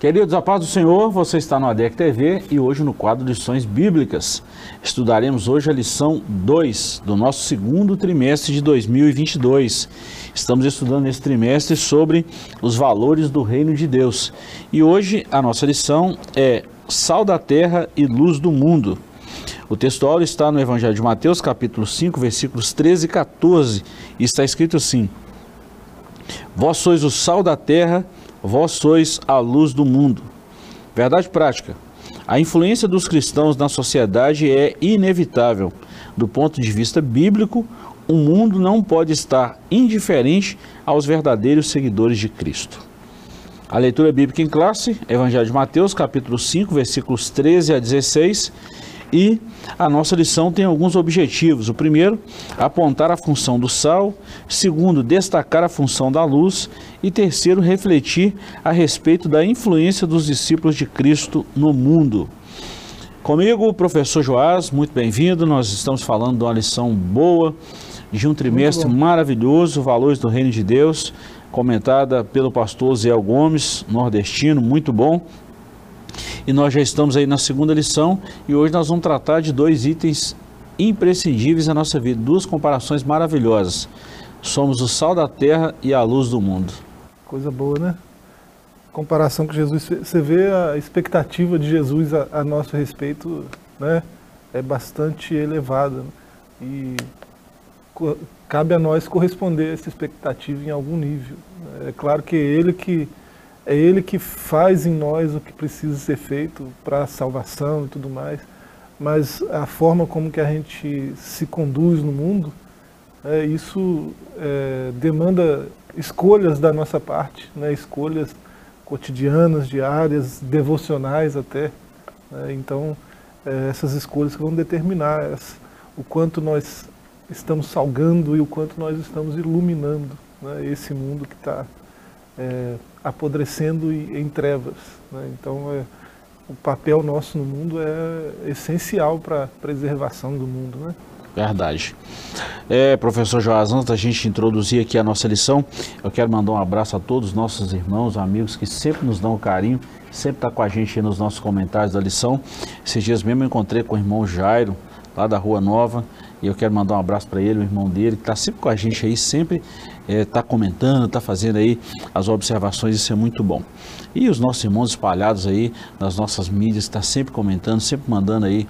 Queridos, a paz do Senhor, você está no ADEC TV e hoje no quadro Lições Bíblicas. Estudaremos hoje a lição 2 do nosso segundo trimestre de 2022. Estamos estudando esse trimestre sobre os valores do reino de Deus. E hoje a nossa lição é Sal da Terra e Luz do Mundo. O textual está no Evangelho de Mateus, capítulo 5, versículos 13 e 14, e está escrito assim: Vós sois o sal da terra Vós sois a luz do mundo. Verdade prática. A influência dos cristãos na sociedade é inevitável. Do ponto de vista bíblico, o mundo não pode estar indiferente aos verdadeiros seguidores de Cristo. A leitura bíblica em classe, Evangelho de Mateus, capítulo 5, versículos 13 a 16 e a nossa lição tem alguns objetivos. O primeiro, apontar a função do sal. Segundo, destacar a função da luz. E terceiro, refletir a respeito da influência dos discípulos de Cristo no mundo. Comigo, o professor Joás, muito bem-vindo. Nós estamos falando de uma lição boa, de um trimestre maravilhoso, Valores do Reino de Deus, comentada pelo pastor Zé Gomes, nordestino, muito bom. E nós já estamos aí na segunda lição e hoje nós vamos tratar de dois itens imprescindíveis na nossa vida, duas comparações maravilhosas. Somos o sal da terra e a luz do mundo. Coisa boa, né? Comparação com Jesus, você vê a expectativa de Jesus a, a nosso respeito, né? É bastante elevada. E cabe a nós corresponder a essa expectativa em algum nível. É claro que é Ele que é Ele que faz em nós o que precisa ser feito para a salvação e tudo mais, mas a forma como que a gente se conduz no mundo, é, isso é, demanda escolhas da nossa parte, né, escolhas cotidianas, diárias, devocionais até. Né, então, é, essas escolhas vão determinar o quanto nós estamos salgando e o quanto nós estamos iluminando né, esse mundo que está é, apodrecendo em trevas. Né? Então, é, o papel nosso no mundo é essencial para a preservação do mundo. Né? Verdade. É, professor Joás, antes da gente introduzir aqui a nossa lição, eu quero mandar um abraço a todos os nossos irmãos, amigos que sempre nos dão carinho, sempre está com a gente nos nossos comentários da lição. Esses dias mesmo eu encontrei com o irmão Jairo, lá da Rua Nova, e eu quero mandar um abraço para ele, o irmão dele, que está sempre com a gente aí, sempre está é, tá comentando, está fazendo aí as observações, isso é muito bom. E os nossos irmãos espalhados aí nas nossas mídias, está sempre comentando, sempre mandando aí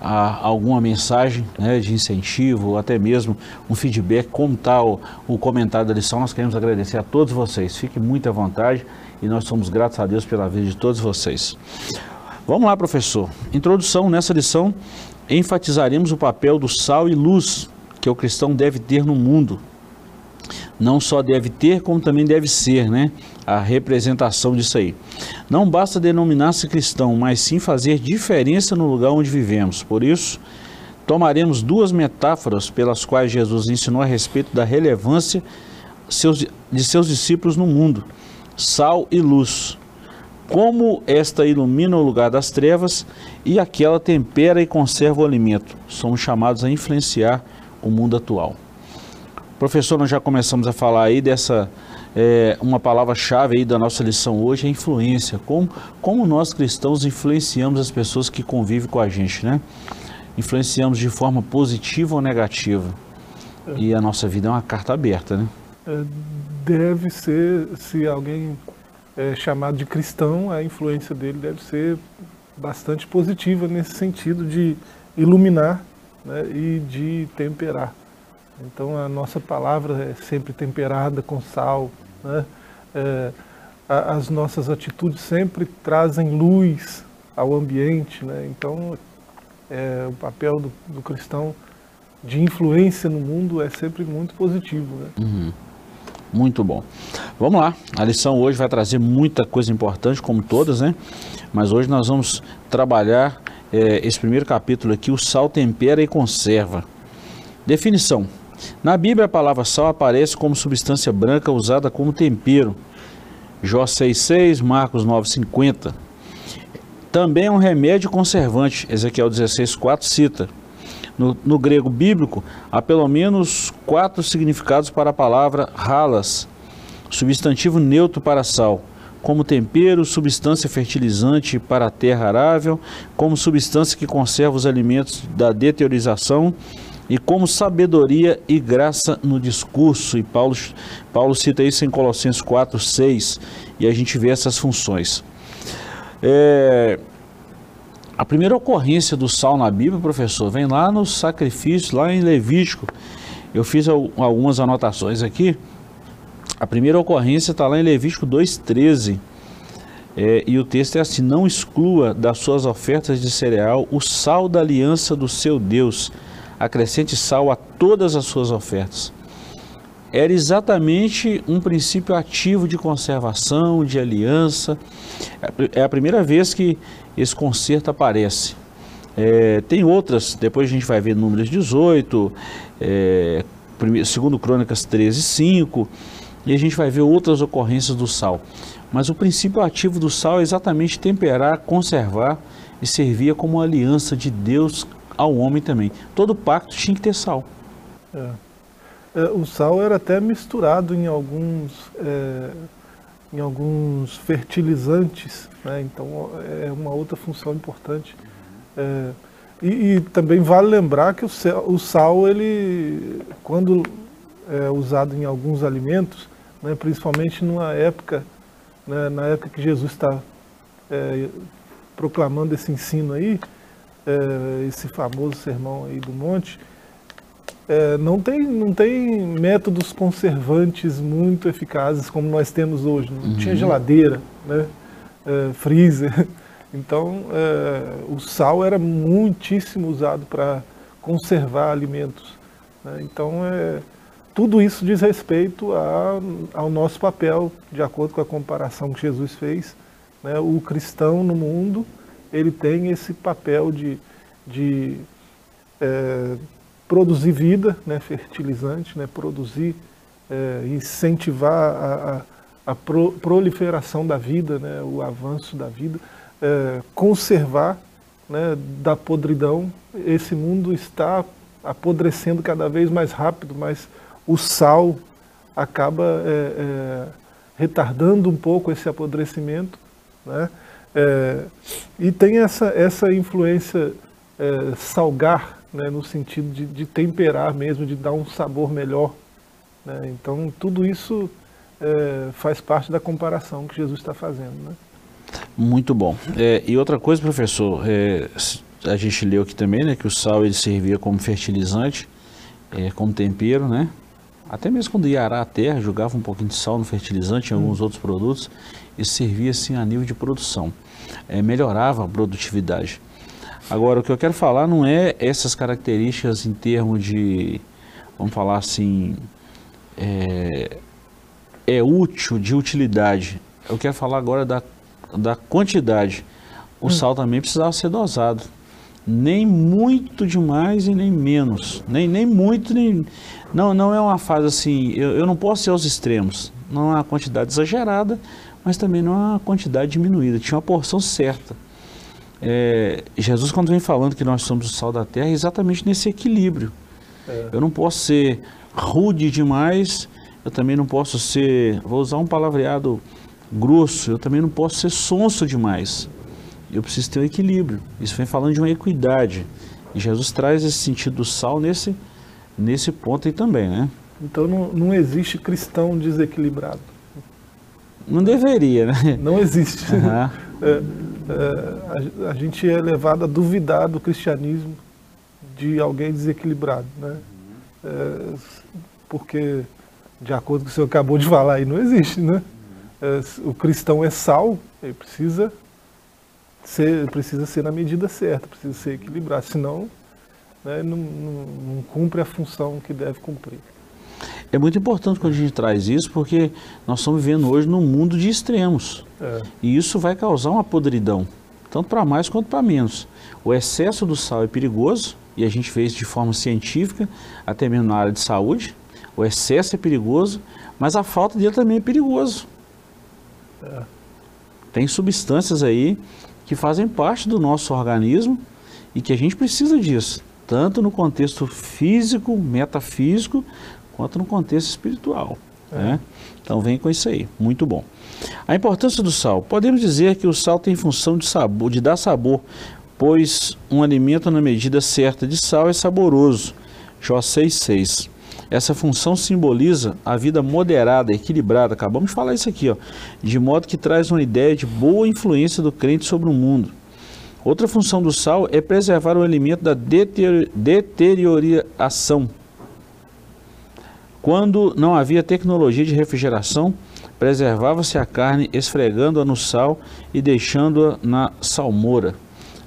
a, alguma mensagem né, de incentivo, até mesmo um feedback, como está o, o comentário da lição. Nós queremos agradecer a todos vocês. Fiquem muito à vontade e nós somos gratos a Deus pela vida de todos vocês. Vamos lá, professor. Introdução nessa lição enfatizaremos o papel do sal e luz que o cristão deve ter no mundo. Não só deve ter, como também deve ser, né? A representação disso aí. Não basta denominar-se cristão, mas sim fazer diferença no lugar onde vivemos. Por isso, tomaremos duas metáforas pelas quais Jesus ensinou a respeito da relevância de seus discípulos no mundo: sal e luz como esta ilumina o lugar das trevas e aquela tempera e conserva o alimento. Somos chamados a influenciar o mundo atual. Professor, nós já começamos a falar aí dessa, é, uma palavra-chave aí da nossa lição hoje, é influência. Como, como nós cristãos influenciamos as pessoas que convivem com a gente, né? Influenciamos de forma positiva ou negativa. E a nossa vida é uma carta aberta, né? É, deve ser, se alguém é, chamado de cristão, a influência dele deve ser bastante positiva nesse sentido de iluminar né, e de temperar. Então a nossa palavra é sempre temperada com sal, né? é, as nossas atitudes sempre trazem luz ao ambiente, né? então é, o papel do, do, cristão de influência no mundo é sempre muito positivo. Né? Uhum. Muito bom. Vamos lá, a lição hoje vai trazer muita coisa importante, como todas, né? Mas hoje nós vamos trabalhar é, esse primeiro capítulo aqui, o sal tempera e conserva. Definição. Na Bíblia a palavra sal aparece como substância branca usada como tempero. Jó 6,6, Marcos 9,50. Também é um remédio conservante, Ezequiel 16,4 cita. No, no, grego bíblico, há pelo menos quatro significados para a palavra halas, substantivo neutro para sal. como tempero, substância fertilizante para a terra arável, como substância que conserva os alimentos da deteriorização e como sabedoria e graça no discurso. E Paulo, Paulo cita isso em Colossenses 4, 6, e a gente vê essas funções. É, a primeira ocorrência do sal na Bíblia, professor, vem lá no sacrifício, lá em Levítico. Eu fiz algumas anotações aqui. A primeira ocorrência está lá em Levítico 2,13. É, e o texto é assim: Não exclua das suas ofertas de cereal o sal da aliança do seu Deus acrescente sal a todas as suas ofertas. Era exatamente um princípio ativo de conservação, de aliança. É a primeira vez que esse conserto aparece. É, tem outras, depois a gente vai ver números 18, é, segundo Crônicas 13, 5, e a gente vai ver outras ocorrências do sal. Mas o princípio ativo do sal é exatamente temperar, conservar e servir como aliança de Deus ao homem também. Todo pacto tinha que ter sal. É. É, o sal era até misturado em alguns, é, em alguns fertilizantes, né? então é uma outra função importante. É, e, e, também vale lembrar que o, o sal, ele, quando é usado em alguns alimentos, né, principalmente numa época, né, na época que Jesus está é, proclamando esse ensino aí, é, esse famoso sermão aí do monte, é, não, tem, não tem métodos conservantes muito eficazes como nós temos hoje. Não uhum. tinha geladeira, né? É, freezer. Então, o sal era muitíssimo usado para conservar alimentos. Né? Então, é, tudo isso diz respeito a, ao nosso papel, de acordo com a comparação que Jesus fez. Né? O cristão no mundo ele tem esse papel de, de é, produzir vida, né, fertilizante, né, produzir, é, incentivar a, a, a pro, proliferação da vida, né, o avanço da vida, é, conservar né, da podridão. Esse mundo está apodrecendo cada vez mais rápido, mas o sal acaba é, é retardando um pouco esse apodrecimento. Né? É, e tem essa, essa influência é, salgar, né, no sentido de, de, temperar mesmo, de dar um sabor melhor. Né? Então, tudo isso é, faz parte da comparação que Jesus está fazendo. Né? Muito bom. É, e outra coisa, professor, é, a gente leu aqui também né, que o sal ele servia como fertilizante, é, como tempero, né? Até mesmo quando ia arar a terra, jogava um pouquinho de sal no fertilizante e alguns hum. outros produtos, e servia assim a nível de produção é, melhorava a produtividade. Agora, o que eu quero falar não é essas características em termos de, vamos falar assim, é, é útil, de utilidade. Eu quero falar agora da, da quantidade. O hum. sal também precisava ser dosado. Nem muito demais e nem menos. Nem, nem muito, nem. Não, não é uma fase assim. Eu, eu não posso ser aos extremos. Não é uma quantidade exagerada, mas também não é uma quantidade diminuída, tinha uma porção certa. É, Jesus, quando vem falando que nós somos o sal da terra, é exatamente nesse equilíbrio. É. Eu não posso ser rude demais, eu também não posso ser, vou usar um palavreado grosso, eu também não posso ser sonso demais. Eu preciso ter um equilíbrio. Isso vem falando de uma equidade. E Jesus traz esse sentido do sal nesse, nesse ponto aí também, né? Então não, não existe cristão desequilibrado. Não deveria, né? Não existe. Uhum. É, é, a, a, gente é levado a duvidar do cristianismo de alguém desequilibrado, né? É, porque, de acordo com o que o senhor acabou de falar aí, não existe, né? É, o cristão é sal, ele precisa ser, precisa ser na medida certa, precisa ser equilibrado, senão né, não, não, não cumpre a função que deve cumprir. É muito importante quando a gente traz isso, porque nós estamos vivendo hoje num mundo de extremos. É. E isso vai causar uma podridão, tanto para mais quanto para menos. O excesso do sal é perigoso, e a gente vê isso de forma científica, até mesmo na área de saúde. O excesso é perigoso, mas a falta dele também é perigoso. É. Tem substâncias aí que fazem parte do nosso organismo e que a gente precisa disso, tanto no contexto físico, metafísico, quanto no contexto espiritual. É. Né? Então vem com isso aí, muito bom. A importância do sal. Podemos dizer que o sal tem função de sabor, de dar sabor, pois um alimento na medida certa de sal é saboroso. Jó 6,6. Essa função simboliza a vida moderada, equilibrada. Acabamos de falar isso aqui, ó, de modo que traz uma ideia de boa influência do crente sobre o mundo. Outra função do sal é preservar o alimento da deterioração. Quando não havia tecnologia de refrigeração, preservava-se a carne esfregando-a no sal e deixando-a na salmoura.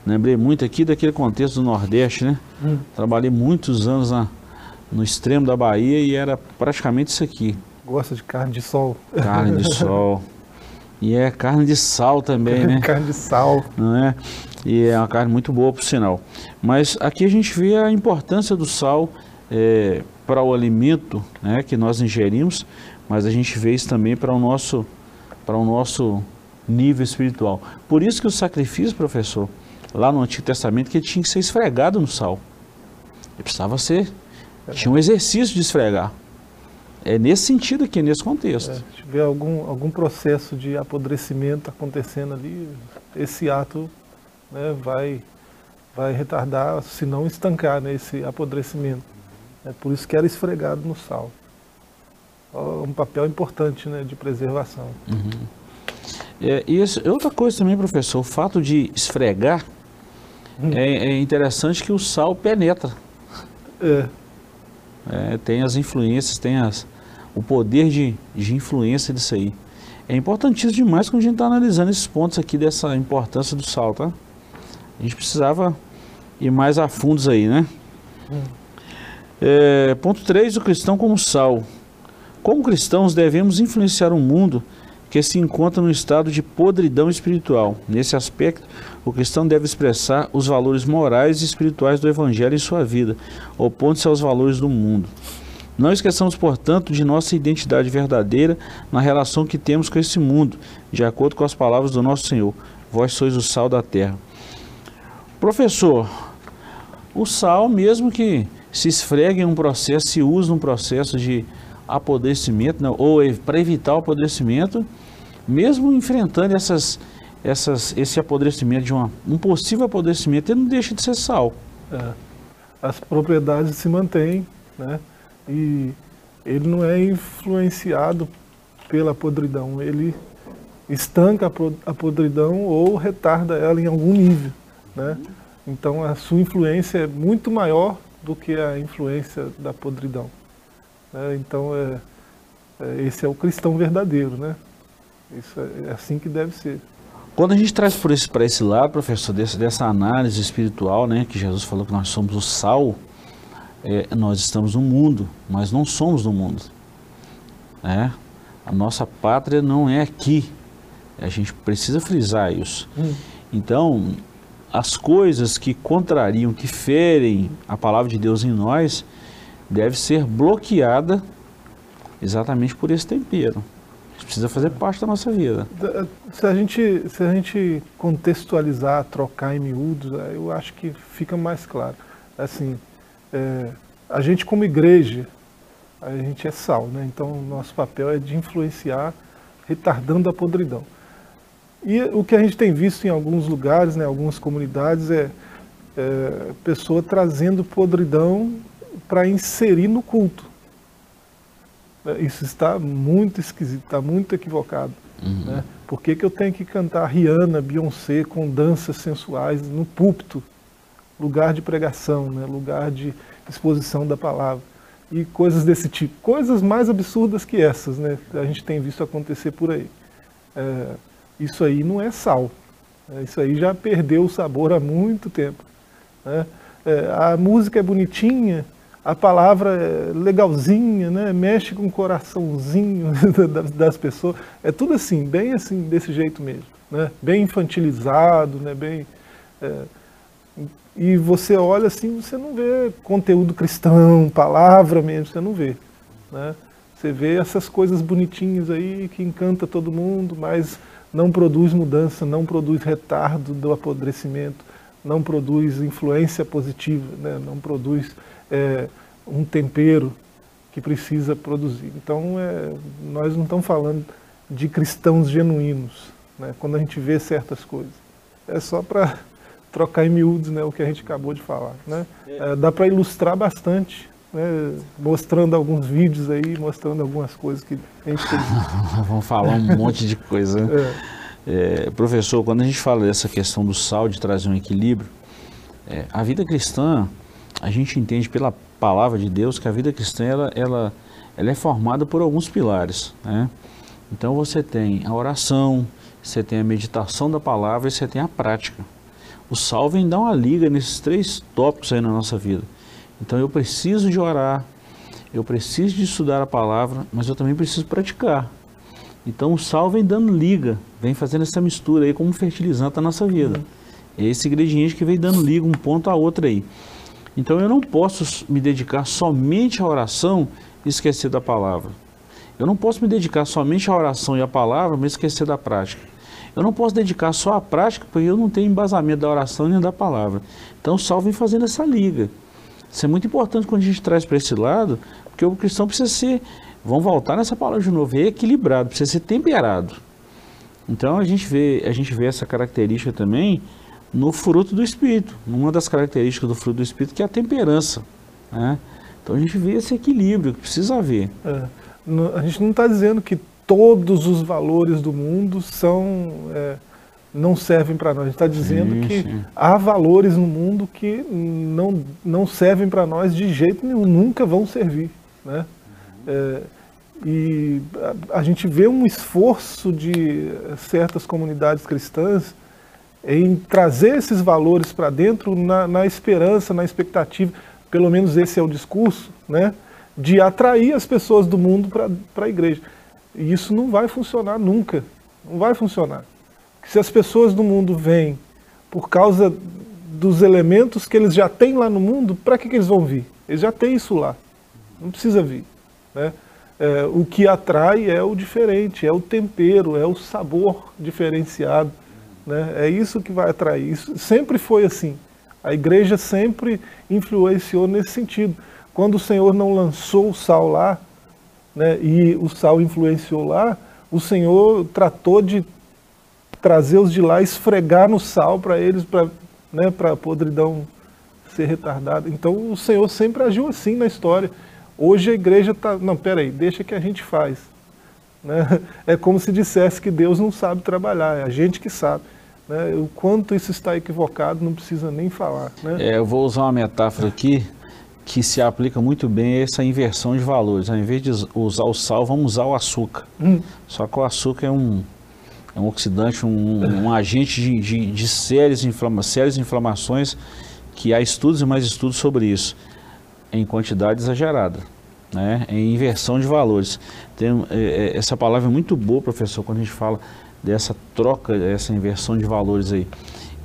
Lembrei muito aqui daquele contexto do Nordeste, né? Hum. Trabalhei muitos anos na, no extremo da Bahia e era praticamente isso aqui. Gosta de carne de sol. Carne de sol. E é carne de sal também, né? carne de sal. Não é? E é uma carne muito boa, por sinal. Mas aqui a gente vê a importância do sal é, para o alimento né, que nós ingerimos, mas a gente vê isso também para o nosso, para o nosso nível espiritual. Por isso que o sacrifício, professor, lá no Antigo Testamento, que tinha que ser esfregado no sal. Ele precisava ser tinha um exercício de esfregar. É nesse sentido aqui, nesse contexto. É, se tiver algum, algum processo de apodrecimento acontecendo ali, esse ato né, vai, vai retardar, se não estancar né, esse apodrecimento. É por isso que era esfregado no sal. Um papel importante né, de preservação. Uhum. É, e outra coisa também, professor, o fato de esfregar, hum. é, é interessante que o sal penetra. É. É, tem as influências, tem as, o poder de, de influência disso aí. É importantíssimo demais quando a gente está analisando esses pontos aqui dessa importância do sal, tá? A gente precisava ir mais a fundos aí, né? Hum. É, ponto 3, o cristão como sal. Como cristãos devemos influenciar o mundo que se encontra no estado de podridão espiritual. Nesse aspecto, o cristão deve expressar os valores morais e espirituais do Evangelho em sua vida, opondo-se aos valores do mundo. Não esqueçamos, portanto, de nossa identidade verdadeira na relação que temos com esse mundo, de acordo com as palavras do nosso Senhor. Vós sois o sal da terra. Professor, o sal, mesmo que se esfregue em um processo, se usa um processo de apodrecimento, não, ou para evitar o apodrecimento, mesmo enfrentando essas, essas, esse apodrecimento de uma, um possível apodrecimento, ele não deixa de ser sal. É. As propriedades se mantêm, né? E ele não é influenciado pela podridão, ele estanca a podridão ou retarda ela em algum nível, né? Então a sua influência é muito maior do que a influência da podridão. Né? Então é, é, esse é o cristão verdadeiro, né? Isso é, é assim que deve ser. Quando a gente traz para esse, esse lado, professor, desse, dessa análise espiritual, né, que Jesus falou que nós somos o sal, é, nós estamos no mundo, mas não somos do mundo. Né? A nossa pátria não é aqui. A gente precisa frisar isso. Hum. Então, as coisas que contrariam, que ferem a palavra de Deus em nós, deve ser bloqueada exatamente por esse tempero precisa fazer parte da nossa vida. Se a gente, se a gente contextualizar, trocar em miúdos, é, eu acho que fica mais claro. Assim, é, a gente como igreja, a gente é sal, né? então nosso papel é de influenciar, retardando a podridão. E o que a gente tem visto em alguns lugares, né, algumas comunidades, é, é pessoa trazendo podridão para inserir no culto. Isso está muito esquisito, está muito equivocado. Uhum. Né? Por que, que eu tenho que cantar Rihanna, Beyoncé com danças sensuais no púlpito? Lugar de pregação, né? lugar de exposição da palavra. E coisas desse tipo. Coisas mais absurdas que essas, né? A gente tem visto acontecer por aí. É, isso aí não é sal. É, isso aí já perdeu o sabor há muito tempo. Né? É, a música é bonitinha, a palavra é legalzinha, né? mexe com o coraçãozinho das pessoas. É tudo assim, bem assim, desse jeito mesmo. Né? Bem infantilizado, né? bem... É... E você olha assim, você não vê conteúdo cristão, palavra mesmo, você não vê. Né? Você vê essas coisas bonitinhas aí que encanta todo mundo, mas não produz mudança, não produz retardo do apodrecimento, não produz influência positiva, né? não produz é, um tempero que precisa produzir. Então, é, nós não estamos falando de cristãos genuínos, né, quando a gente vê certas coisas. É só para trocar em miúdos né, o que a gente acabou de falar. Né? É, dá para ilustrar bastante, né, mostrando alguns vídeos aí, mostrando algumas coisas que a gente tem. Vamos falar um monte de coisa. Né? É. É, professor, quando a gente fala dessa questão do sal, de trazer um equilíbrio, é, a vida cristã, a gente entende pela palavra de Deus que a vida cristã ela, ela, ela é formada por alguns pilares. Né? Então você tem a oração, você tem a meditação da palavra e você tem a prática. O sal vem dar uma liga nesses três tópicos aí na nossa vida. Então eu preciso de orar, eu preciso de estudar a palavra, mas eu também preciso praticar. Então o sal vem dando liga, vem fazendo essa mistura aí como fertilizante da nossa vida. É esse ingrediente que vem dando liga um ponto a outro aí. Então eu não posso me dedicar somente à oração e esquecer da palavra. Eu não posso me dedicar somente à oração e à palavra, mas esquecer da prática. Eu não posso dedicar só à prática, porque eu não tenho embasamento da oração nem da palavra. Então o sal vem fazendo essa liga. Isso é muito importante quando a gente traz para esse lado, porque o cristão precisa ser Vamos voltar nessa palavra de novo, equilibrado, precisa ser temperado. Então a gente vê, a gente vê essa característica também no fruto do Espírito, uma das características do fruto do Espírito que é a temperança. Né? Então a gente vê esse equilíbrio que precisa haver. É, a gente não está dizendo que todos os valores do mundo são é, não servem para nós. A gente está dizendo sim, que sim. há valores no mundo que não, não servem para nós de jeito nenhum, nunca vão servir. Né? É, e a, a, gente vê um esforço de certas comunidades cristãs em trazer esses valores para dentro na, na, esperança, na expectativa, pelo menos esse é o discurso, né, de atrair as pessoas do mundo para a igreja. E isso não vai funcionar nunca, não vai funcionar. Se as pessoas do mundo vêm por causa dos elementos que eles já têm lá no mundo, para que, que eles vão vir? Eles já têm isso lá, não precisa vir. Né? É, o que atrai é o diferente, é o tempero, é o sabor diferenciado. Né? É isso que vai atrair. Isso sempre foi assim. A igreja sempre influenciou nesse sentido. Quando o Senhor não lançou o sal lá, né, e o sal influenciou lá, o Senhor tratou de trazer os de lá, esfregar no sal para eles, para né, a podridão ser retardada. Então o Senhor sempre agiu assim na história. Hoje a igreja está, não, peraí, deixa que a gente faz. Né? É como se dissesse que Deus não sabe trabalhar, é a gente que sabe. Né? O quanto isso está equivocado não precisa nem falar. Né? É, eu vou usar uma metáfora aqui que se aplica muito bem a essa inversão de valores. Ao invés de usar o sal, vamos usar o açúcar. Hum. Só que o açúcar é um, é um oxidante, um, um agente de, de, de sérias, inflama, sérias inflamações, que há estudos e mais estudos sobre isso em quantidade exagerada, né? em inversão de valores. Tem, é, é, essa palavra é muito boa, professor, quando a gente fala dessa troca, essa inversão de valores aí.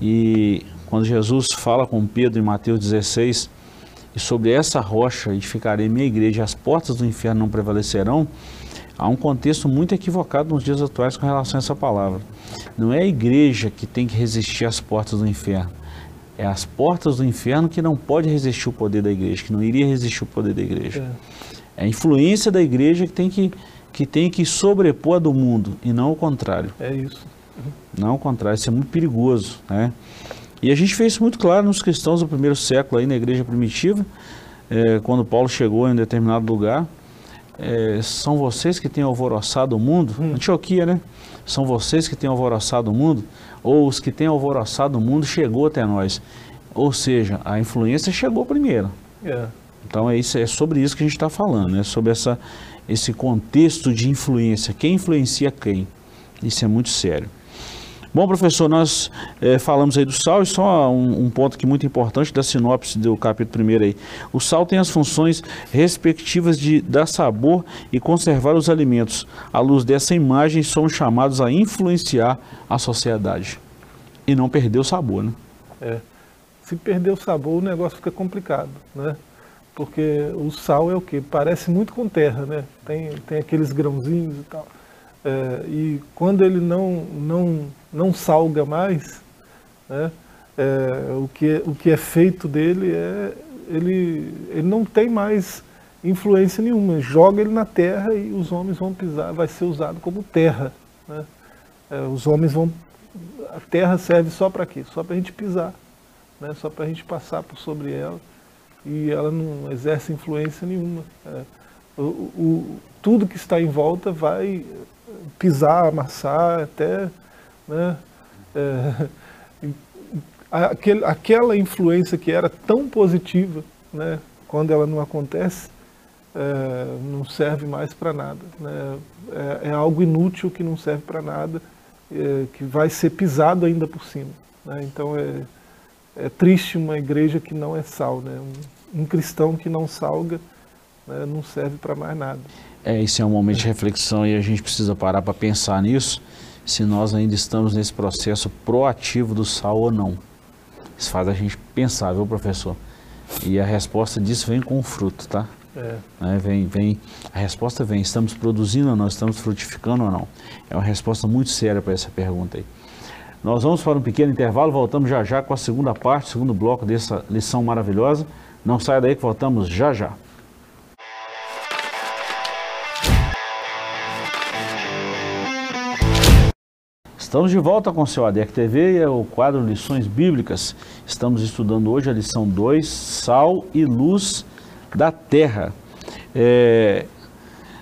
E quando Jesus fala com Pedro em Mateus 16, e sobre essa rocha edificarei minha igreja, as portas do inferno não prevalecerão, há um contexto muito equivocado nos dias atuais com relação a essa palavra. Não é a igreja que tem que resistir às portas do inferno. É as portas do inferno que não pode resistir o poder da igreja, que não iria resistir o poder da igreja. É, é a influência da igreja que tem que, que tem que sobrepor a do mundo e não o contrário. É isso. Não o contrário, isso é muito perigoso, né? E a gente fez isso muito claro nos cristãos do primeiro século aí na igreja primitiva, é, quando Paulo chegou em um determinado lugar, é, são vocês que têm alvoroçado o mundo, hum. Antioquia, né? São vocês que têm alvoroçado o mundo ou os que têm alvoroçado o mundo chegou até nós. Ou seja, a influência chegou primeiro. É. Então é, isso, é sobre isso que a gente está falando, é sobre essa, esse contexto de influência. Quem influencia quem? Isso é muito sério. Bom, professor, nós é, falamos aí do sal e só um, um, ponto que muito importante da sinopse do capítulo 1 aí. O sal tem as funções respectivas de dar sabor e conservar os alimentos. À luz dessa imagem, somos chamados a influenciar a sociedade e não perder o sabor, né? É. Se perder o sabor, o negócio fica complicado, né? Porque o sal é o que? Parece muito com terra, né? Tem, tem aqueles grãozinhos e tal. É, e quando ele não, não, não salga mais, né, é, o, que, o que é feito dele é ele, ele não tem mais influência nenhuma. Joga ele na terra e os homens vão pisar, vai ser usado como terra. Né? É, os homens vão. A terra serve só para quê? Só para a gente pisar, né? só para a gente passar por sobre ela e ela não exerce influência nenhuma. É, o, o, tudo que está em volta vai pisar, amassar, até. Né? É, aquele, aquela influência que era tão positiva, né, quando ela não acontece, é, não serve mais para nada. Né? É, é, algo inútil que não serve para nada, é, que vai ser pisado ainda por cima. Né? Então é, é triste uma igreja que não é sal, né? um, um cristão que não salga né, não serve para mais nada. É, esse é um momento de reflexão e a gente precisa parar para pensar nisso, se nós ainda estamos nesse processo proativo do sal ou não. Isso faz a gente pensar, viu, professor? E a resposta disso vem com o fruto, tá? É. Né? Vem, vem, a resposta vem, estamos produzindo ou não, estamos frutificando ou não? É uma resposta muito séria para essa pergunta aí. Nós vamos para um pequeno intervalo, voltamos já já com a segunda parte, segundo bloco dessa lição maravilhosa. Não saia daí que voltamos já já. Estamos de volta com o seu ADEC TV e é o quadro Lições Bíblicas. Estamos estudando hoje a lição 2, Sal e Luz da Terra. É,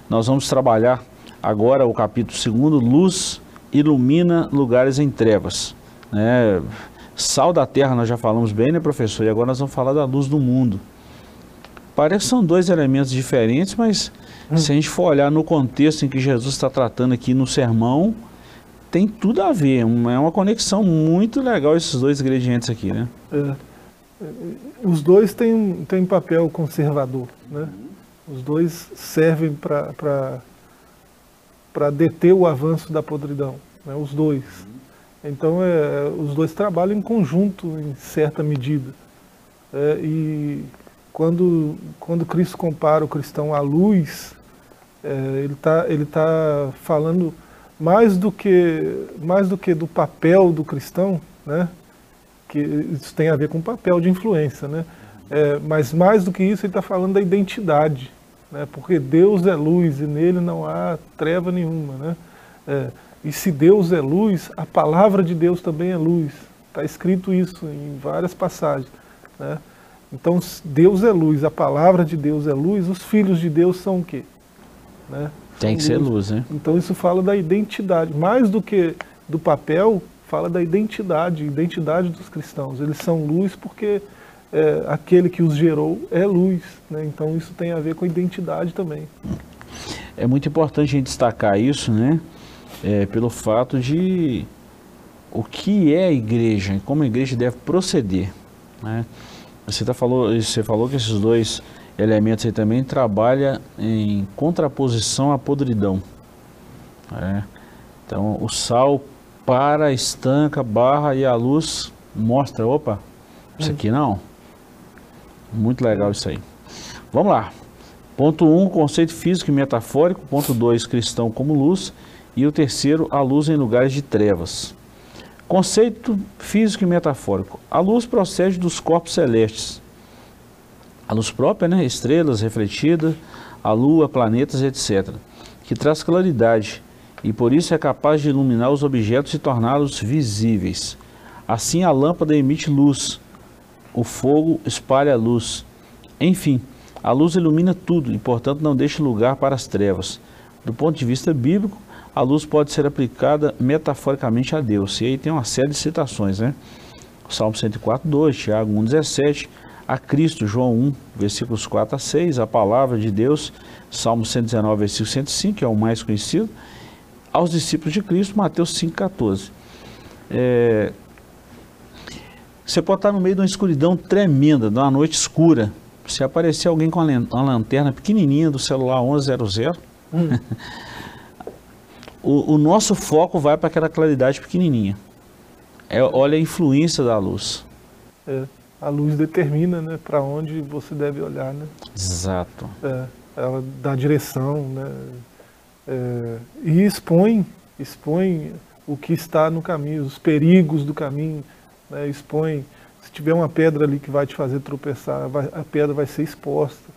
nós vamos trabalhar agora o capítulo 2, Luz ilumina lugares em trevas. Né? Sal da terra nós já falamos bem, né, professor? E agora nós vamos falar da luz do mundo. Parece que são dois elementos diferentes, mas hum. se a gente for olhar no contexto em que Jesus está tratando aqui no sermão, tem tudo a ver. É uma conexão muito legal esses dois ingredientes aqui, né? É. Os dois têm, têm papel conservador, né? Os dois servem para deter o avanço da podridão, né? os dois. Então, é, os dois trabalham em conjunto, em certa medida. É, e quando, quando Cristo compara o cristão à luz, é, ele está ele tá falando mais do que mais do que do papel do cristão, né? Que isso tem a ver com o papel de influência, né? É, mas mais do que isso ele está falando da identidade, né? Porque Deus é luz e nele não há treva nenhuma, né? É, e se Deus é luz, a palavra de Deus também é luz. Está escrito isso em várias passagens, né? Então Deus é luz, a palavra de Deus é luz. Os filhos de Deus são o quê? Né? Tem que ser luz, né? Então isso fala da identidade, mais do que do papel, fala da identidade, identidade dos cristãos. Eles são luz porque é, aquele que os gerou é luz, né? Então isso tem a ver com a identidade também. É muito importante a gente destacar isso, né? É, pelo fato de o que é a igreja e como a igreja deve proceder, né? Você, tá falou, você falou que esses dois elementos aí também trabalha em contraposição à podridão. É. Então o sal para, estanca, barra e a luz mostra, opa, isso aqui não. Muito legal isso aí. Vamos lá. Ponto 1, um, conceito físico e metafórico. Ponto 2, cristão como luz. E o terceiro, a luz em lugares de trevas. Conceito físico e metafórico. A luz procede dos corpos celestes a luz própria, né? estrelas refletidas, a lua, planetas, etc., que traz claridade e por isso é capaz de iluminar os objetos e torná-los visíveis. Assim a lâmpada emite luz, o fogo espalha luz. Enfim, a luz ilumina tudo e, portanto, não deixa lugar para as trevas. Do ponto de vista bíblico, a luz pode ser aplicada metaforicamente a Deus. E aí tem uma série de citações, né? Salmo 104, 2, Tiago 1, 17, a Cristo, João 1, versículos 4 a 6, a palavra de Deus, Salmo 119, versículo 105, que é o mais conhecido, aos discípulos de Cristo, Mateus 5, 14. É, você pode estar no meio de uma escuridão tremenda, de uma noite escura. Se aparecer alguém com uma lanterna pequenininha do celular 1100, hum. o, o, nosso foco vai para aquela claridade pequenininha. É, olha a influência da luz. É a luz determina né, para onde você deve olhar. Né? Exato. É, ela dá direção né, é, e expõe, expõe o que está no caminho, os perigos do caminho, né, expõe. Se tiver uma pedra ali que vai te fazer tropeçar, vai, a pedra vai ser exposta.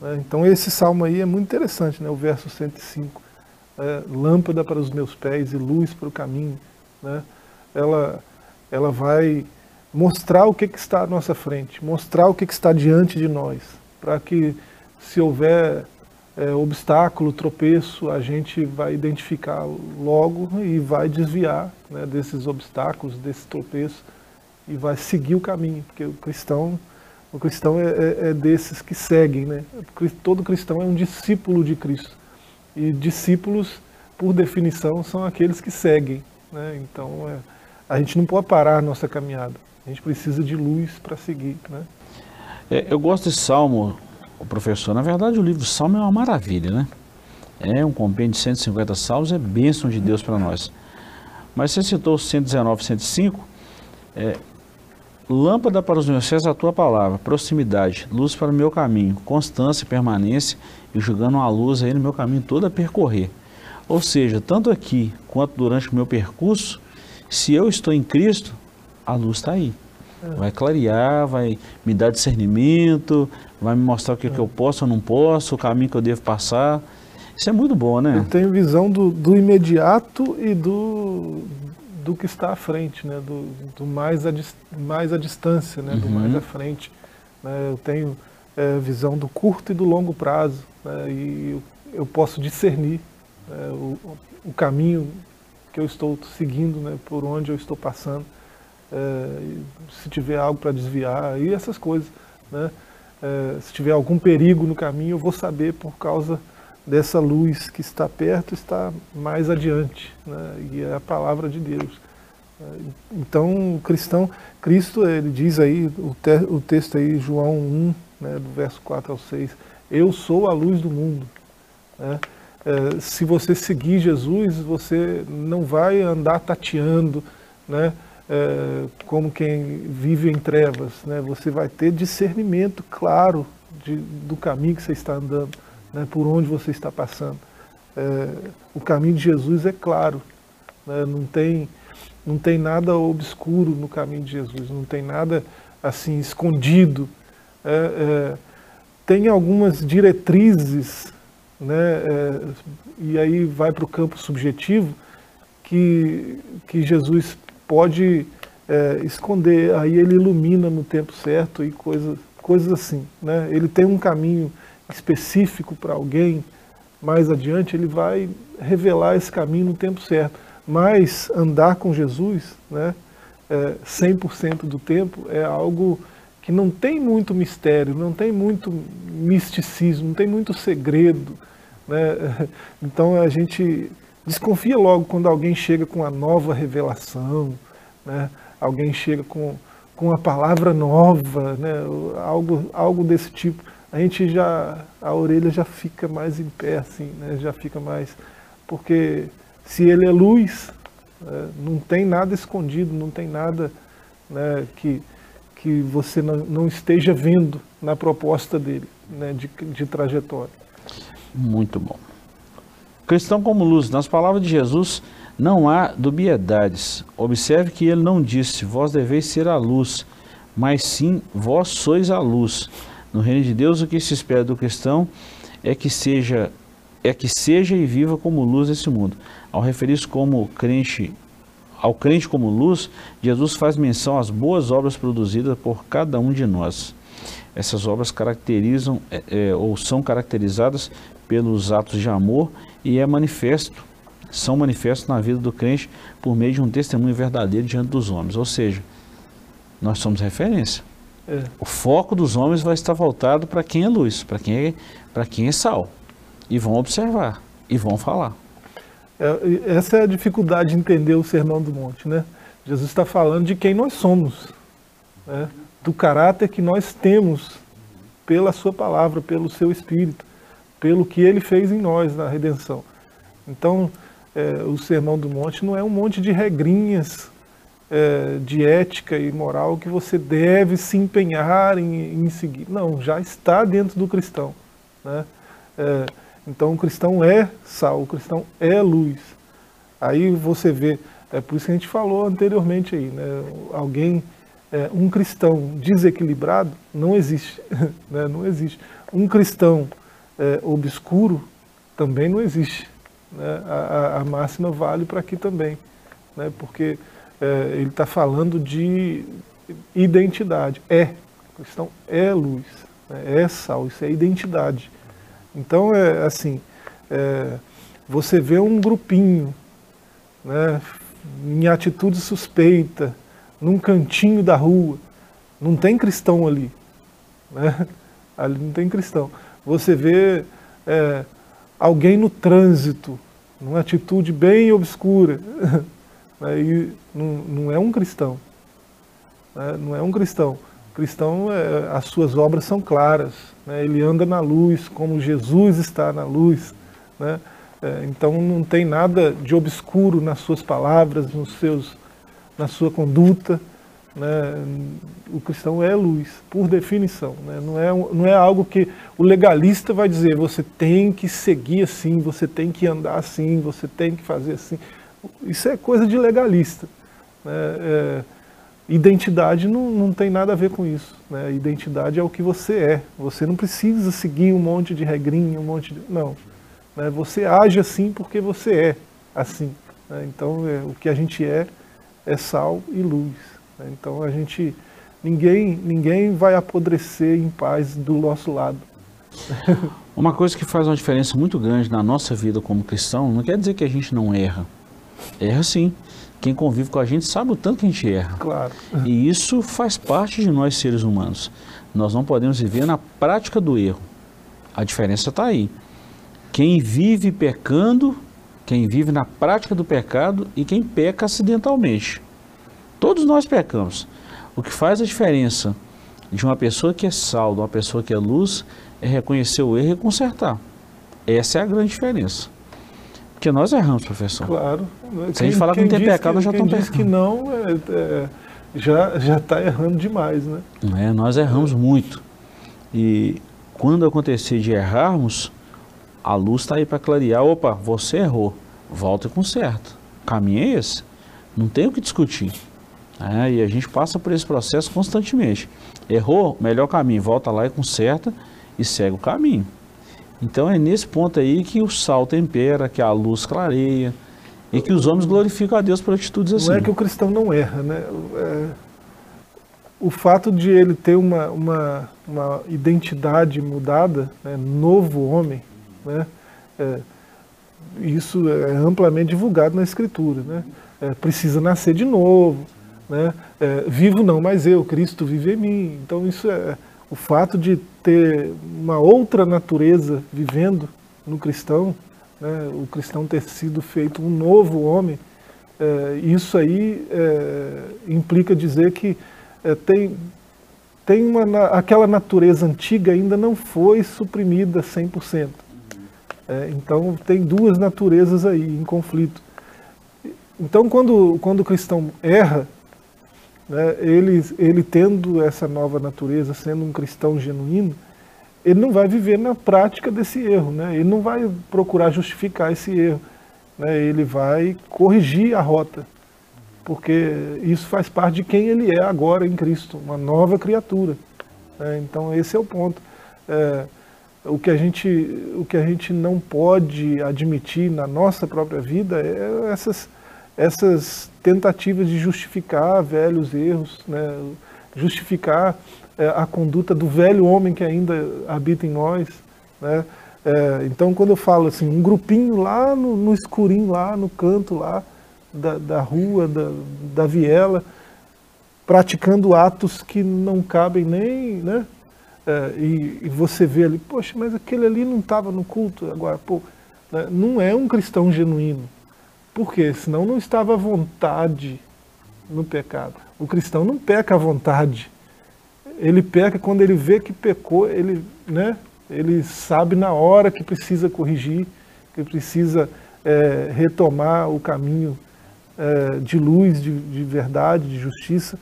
Né? Então esse salmo aí é muito interessante, né? o verso 105. É, lâmpada para os meus pés e luz para o caminho. Né? Ela, ela vai mostrar o que, que está à nossa frente, mostrar o que, que está diante de nós, para que se houver é, obstáculo, tropeço, a gente vai identificar logo e vai desviar né, desses obstáculos, desse tropeço e vai seguir o caminho, porque o cristão, o cristão é, é, é desses que seguem, né? Todo cristão é um discípulo de Cristo e discípulos, por definição, são aqueles que seguem, né? Então é, a gente não pode parar a nossa caminhada, a gente precisa de luz para seguir, né? É, eu gosto desse salmo professor. Na verdade, o livro Salmo é uma maravilha, né? É um compêndio de 150 salmos, é bênção de Deus para nós. Mas você citou 119, 105, é, lâmpada para os meus pés a tua palavra, proximidade, luz para o meu caminho, constância permanência, e jogando uma luz aí no meu caminho todo a percorrer. Ou seja, tanto aqui quanto durante o meu percurso, se eu estou em Cristo, a luz está aí. Vai clarear, vai me dar discernimento, vai me mostrar o que, é. que eu posso ou não posso, o caminho que eu devo passar. Isso é muito bom, né? Eu tenho visão do, do imediato e do, do que está à frente, né? do, do mais, a, mais à distância, né? Uhum. do mais à frente. Né? Eu tenho é, visão do curto e do longo prazo. Né? E eu, eu, posso discernir né? o, o caminho que eu estou seguindo, né? por onde eu estou passando. É, se tiver algo para desviar, e essas coisas. Né? É, se tiver algum perigo no caminho, eu vou saber por causa dessa luz que está perto, está mais adiante, né? e é a palavra de Deus. É, então, o cristão, Cristo, ele diz aí, o, te, o texto aí, João 1, né, do verso 4 ao 6, eu sou a luz do mundo. Né? É, se você seguir Jesus, você não vai andar tateando, né? é, como quem vive em trevas. Né? Você vai ter discernimento claro de, do caminho que você está andando, né? por onde você está passando. É, o caminho de Jesus é claro, né? não, tem, não tem nada obscuro no caminho de Jesus, não tem nada assim escondido. Tem algumas diretrizes, né? É, e aí vai para o campo subjetivo, que, que Jesus pode é, esconder, aí ele ilumina no tempo certo e coisas, coisas assim. Né? Ele tem um caminho específico para alguém, mais adiante ele vai revelar esse caminho no tempo certo. Mas andar com Jesus, né, é, 100% do tempo, é algo que não tem muito mistério, não tem muito misticismo, não tem muito segredo. Né? Então a gente desconfia logo quando alguém chega com uma nova revelação, né? alguém chega com, com uma palavra nova, né? algo, algo desse tipo. A gente já, a orelha já fica mais em pé, assim, né? já fica mais. Porque se ele é luz, é, não tem nada escondido, não tem nada né, que, que você não, não esteja vendo na proposta dele, né, de, de trajetória. Muito bom. Cristão como luz, nas palavras de Jesus, não há dubiedades. Observe que ele não disse, vós deveis ser a luz, mas sim vós sois a luz. No reino de Deus, o que se espera do cristão é que seja é que seja e viva como luz desse mundo. Ao referir-se como crente ao crente como luz, Jesus faz menção às boas obras produzidas por cada um de nós. Essas obras caracterizam é, é, ou são caracterizadas pelos atos de amor e é manifesto, são manifestos na vida do crente por meio de um testemunho verdadeiro diante dos homens. Ou seja, nós somos referência. É. O foco dos homens vai estar voltado para quem é luz, para quem é, para quem é sal. E vão observar, e vão falar. É, essa é a dificuldade de entender o Sermão do Monte, né? Jesus está falando de quem nós somos, né? Do caráter que nós temos pela sua palavra, pelo seu Espírito pelo que ele fez em nós na redenção. Então, é, o Sermão do Monte não é um monte de regrinhas é, de ética e moral que você deve se empenhar em, em seguir. Não, já está dentro do cristão. Né? É, então, o cristão é sal, o cristão é luz. Aí você vê, é por isso que a gente falou anteriormente aí, né? alguém É, um cristão desequilibrado não existe. Né? Não existe. Um cristão é, obscuro também não existe. Né? A, a, máxima vale para aqui também. Né? Porque é, ele está falando de identidade. É. O cristão é luz. Né? É sal. Isso é identidade. Então, é assim, é, você vê um grupinho né, em atitude suspeita, num cantinho da rua, não tem cristão ali. Né? Ali não tem cristão. Você vê é, alguém no trânsito, numa atitude bem obscura, né? e não, não é um cristão. Né? Não é um cristão. cristão, é, as suas obras são claras. Né? Ele anda na luz, como Jesus está na luz. Né? É, então não tem nada de obscuro nas suas palavras, nos seus, na sua conduta. Né? O cristão é luz, por definição. Né? Não, é, não é algo que o legalista vai dizer, você tem que seguir assim, você tem que andar assim, você tem que fazer assim. Isso é coisa de legalista. Né? É, identidade não, não tem nada a ver com isso. Né? Identidade é o que você é. Você não precisa seguir um monte de regrinha, um monte de. Não. Né? Você age assim porque você é assim. Né? Então é, o que a gente é é sal e luz. Né? Então a gente ninguém ninguém vai apodrecer em paz do nosso lado. Uma coisa que faz uma diferença muito grande na nossa vida como cristão não quer dizer que a gente não erra. Erra sim. Quem convive com a gente sabe o tanto que a gente erra. Claro. E isso faz parte de nós seres humanos. Nós não podemos viver na prática do erro. A diferença está aí. Quem vive pecando, quem vive na prática do pecado e quem peca acidentalmente. Todos nós pecamos. O que faz a diferença de uma pessoa que é sal, de uma pessoa que é luz, é reconhecer o erro e consertar. Essa é a grande diferença. Porque nós erramos, professor. Claro. Se a gente falar que não tem pecado, que, já estamos pecando. que não, é, é, já já está errando demais, né? É, nós erramos muito. E quando acontecer de errarmos, a luz está aí para clarear. Opa, você errou. Volta com certo. O caminho é esse. Não tem o que discutir. É, e a gente passa por esse processo constantemente. Errou, melhor caminho. Volta lá e conserta e segue o caminho. Então é nesse ponto aí que o sal tempera, que a luz clareia e que os homens glorificam a Deus por atitudes assim. Não é que o cristão não erra, né? É, o fato de ele ter uma, uma, uma identidade mudada, né? novo homem, né? É, isso é amplamente divulgado na Escritura. Né? É, precisa nascer de novo. Né? É, vivo não, mas eu, Cristo vive em mim. Então isso é o fato de ter uma outra natureza vivendo no cristão, né? o cristão ter sido feito um novo homem, é, isso aí é, implica dizer que é, tem, tem uma, aquela natureza antiga ainda não foi suprimida 100%. É, então tem duas naturezas aí em conflito. Então quando, quando o cristão erra, né, ele, ele tendo essa nova natureza, sendo um cristão genuíno, ele não vai viver na prática desse erro, né? ele não vai procurar justificar esse erro, né? ele vai corrigir a rota, porque isso faz parte de quem ele é agora em Cristo, uma nova criatura. Né? Então esse é o ponto. É, o que a gente, o que a gente não pode admitir na nossa própria vida é essas, essas tentativas de justificar velhos erros, né? justificar é, a conduta do velho homem que ainda habita em nós. Né? É, então, quando eu falo assim, um grupinho lá no, no escurinho, lá no canto lá da, da rua, da, da viela, praticando atos que não cabem nem, né? É, e, e, você vê ali, poxa, mas aquele ali não estava no culto agora, pô, né, não é um cristão genuíno. Por quê? Senão não estava à vontade no pecado. O cristão não peca à vontade. Ele peca quando ele vê que pecou, ele, né, ele sabe na hora que precisa corrigir, que precisa é, retomar o caminho é, de luz, de, de, verdade, de justiça,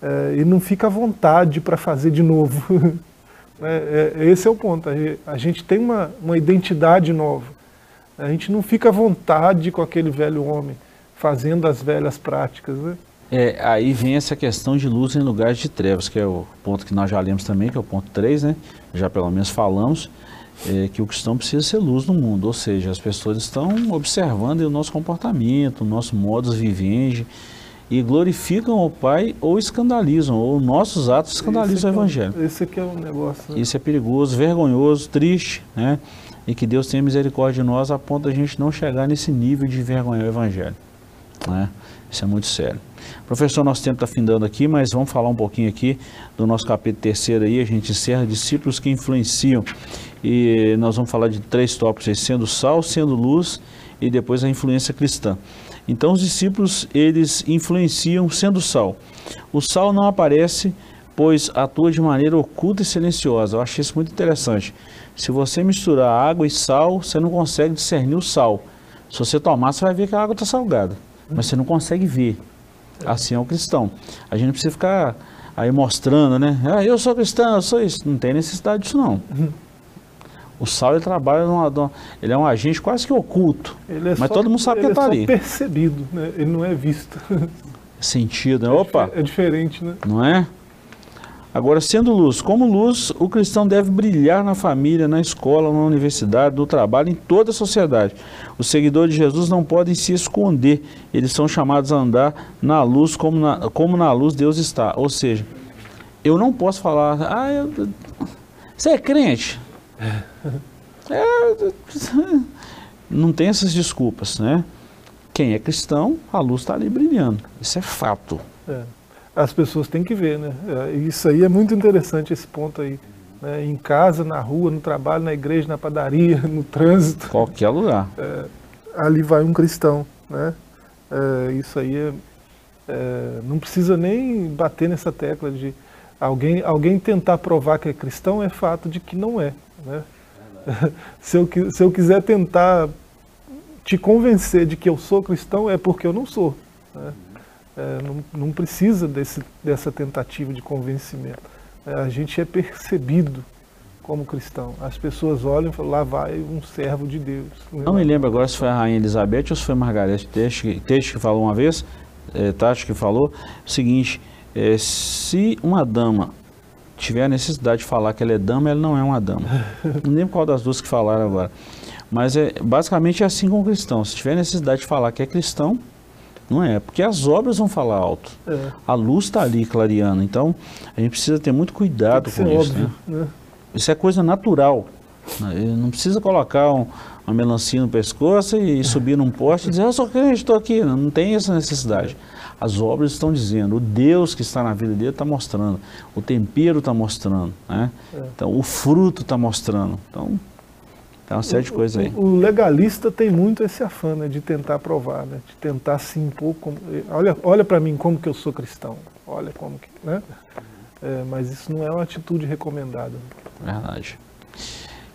é, e não fica à vontade para fazer de novo. É, é, esse é o ponto. A gente tem uma, uma identidade nova. A gente não fica à vontade com aquele velho homem fazendo as velhas práticas. Né? É, aí vem essa questão de luz em lugares de trevas, que é o ponto que nós já lemos também, que é o ponto 3, né? Já pelo menos falamos, é, que o cristão precisa ser luz no mundo, ou seja, as pessoas estão observando o nosso comportamento, o nosso modus vivendi, e glorificam o Pai ou escandalizam, ou nossos atos escandalizam o é Evangelho. esse aqui é um negócio. Né? Isso é perigoso, vergonhoso, triste, né? E que Deus tenha misericórdia de nós a ponto de a gente não chegar nesse nível de vergonhar o Evangelho. Né? Isso é muito sério. Professor, nosso tempo está findando aqui, mas vamos falar um pouquinho aqui do nosso capítulo terceiro aí, a gente encerra discípulos que influenciam. E nós vamos falar de três tópicos aí, sendo sal, sendo luz e depois a influência cristã. Então os discípulos, eles influenciam sendo sal. O sal não aparece, pois atua de maneira oculta e silenciosa. Eu achei isso muito interessante. Se você misturar água e sal, você não consegue discernir o sal. Se você tomar, você vai ver que a água está salgada, mas você não consegue ver. Assim é o cristão. A gente precisa ficar aí mostrando, né? Ah, eu sou cristão, eu sou isso. Não tem necessidade disso, não. O sal ele trabalha numa, ele é um agente quase que oculto. mas só, todo mundo sabe que está é ali. Ele é percebido, né? Ele não é visto. Sentido, né? É Opa! É diferente, né? Não é? Agora, sendo luz, como luz, o cristão deve brilhar na família, na escola, na universidade, no trabalho, em toda a sociedade. Os seguidores de Jesus não podem se esconder, eles são chamados a andar na luz como na, como na luz Deus está. Ou seja, eu não posso falar, ah, eu, você é crente? É, não tem essas desculpas, né? Quem é cristão, a luz está ali brilhando. Isso é fato. É as pessoas têm que ver, né? É, isso aí é muito interessante, esse ponto aí. Né? Em casa, na rua, no trabalho, na igreja, na padaria, no trânsito. Qualquer lugar. É, ali vai um cristão, né? É, isso aí é, é, não precisa nem bater nessa tecla de alguém, alguém tentar provar que é cristão é fato de que não é. Né? Se, eu, se eu quiser tentar te convencer de que eu sou cristão, é porque eu não sou. Né? é, não, não, precisa desse, dessa tentativa de convencimento. É, a gente é percebido como cristão. As pessoas olham e falam, lá vai um servo de Deus. Não me lembro agora se foi a Rainha Elizabeth ou se foi Margarete Teixe, Teixe que falou uma vez, é, Tati que falou, o seguinte, é, se uma dama tiver a necessidade de falar que ela é dama, ela não é uma dama. não lembro qual das duas que falaram agora. Mas é, basicamente é assim com o cristão. Se tiver necessidade de falar que é cristão, não é, porque as obras vão falar alto. É. A luz está ali clareando. Então, a gente precisa ter muito cuidado com isso. Óbvio, né? né? Isso é coisa natural. Né? Não precisa colocar um, uma melancia no pescoço e subir num poste e dizer, eu crente, estou aqui. Não, não tem essa necessidade. As obras estão dizendo, o Deus que está na vida dele está mostrando, o tempero está mostrando, né? É. Então, o fruto está mostrando. Então, tem uma série de coisas aí. O legalista tem muito esse afã né, de tentar provar, né, de tentar se impor. Como, olha olha para mim como que eu sou cristão. Olha como que. Né? É, mas isso não é uma atitude recomendada. Verdade.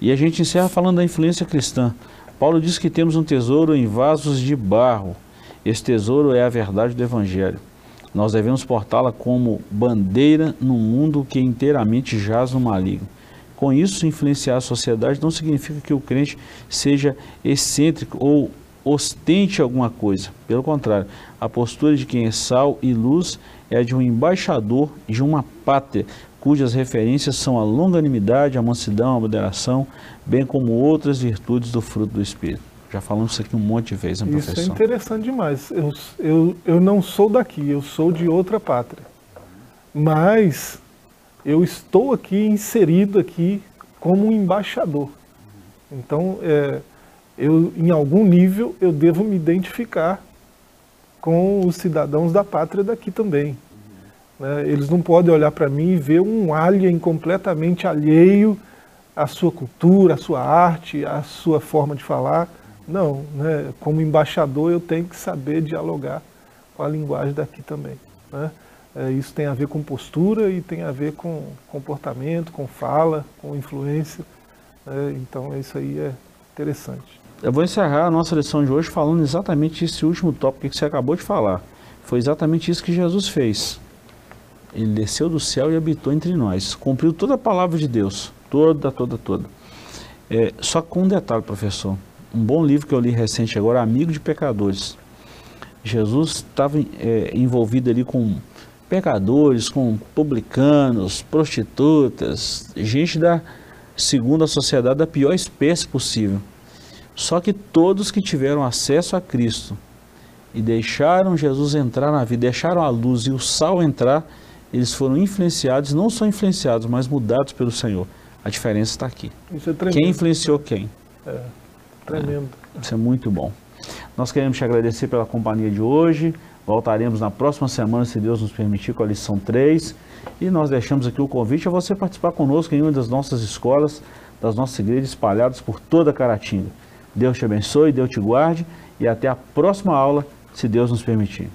E a gente encerra falando da influência cristã. Paulo diz que temos um tesouro em vasos de barro. Esse tesouro é a verdade do Evangelho. Nós devemos portá-la como bandeira no mundo que inteiramente jaz no maligno. Com isso, influenciar a sociedade não significa que o crente seja excêntrico ou ostente alguma coisa. Pelo contrário, a postura de quem é sal e luz é a de um embaixador de uma pátria, cujas referências são a longanimidade, a mansidão, a moderação, bem como outras virtudes do fruto do Espírito. Já falamos isso aqui um monte de vezes, né, professor? Isso é interessante demais. Eu, eu, eu não sou daqui, eu sou de outra pátria. Mas eu estou aqui inserido aqui como um embaixador. Então, é, eu, em algum nível, eu devo me identificar com os cidadãos da pátria daqui também. Né? Eles não podem olhar para mim e ver um alien completamente alheio à sua cultura, à sua arte, à sua forma de falar. Não, né? como embaixador eu tenho que saber dialogar com a linguagem daqui também. Né? É, isso tem a ver com postura e tem a ver com comportamento, com fala, com influência. É, então isso aí é interessante. Eu vou encerrar a nossa lição de hoje falando exatamente esse último tópico que você acabou de falar. Foi exatamente isso que Jesus fez. Ele desceu do céu e habitou entre nós. Cumpriu toda a palavra de Deus. Toda, toda, toda. É, só com um detalhe, professor. Um bom livro que eu li recente agora, Amigo de Pecadores. Jesus estava é, envolvido ali com pecadores, com publicanos, prostitutas, gente da, segundo a sociedade, da pior espécie possível. Só que todos que tiveram acesso a Cristo e deixaram Jesus entrar na vida, deixaram a luz e o sal entrar, eles foram influenciados, não só influenciados, mas mudados pelo Senhor. A diferença está aqui. É. Quem influenciou quem? É, tremendo. Isso é muito bom. Nós queremos te agradecer pela companhia de hoje. Voltaremos na próxima semana, se Deus nos permitir, com a lição 3. E nós deixamos aqui o convite a você participar conosco em uma das nossas escolas, das nossas igrejas espalhadas por toda Caratinga. Deus te abençoe, Deus te guarde e até a próxima aula, se Deus nos permitir.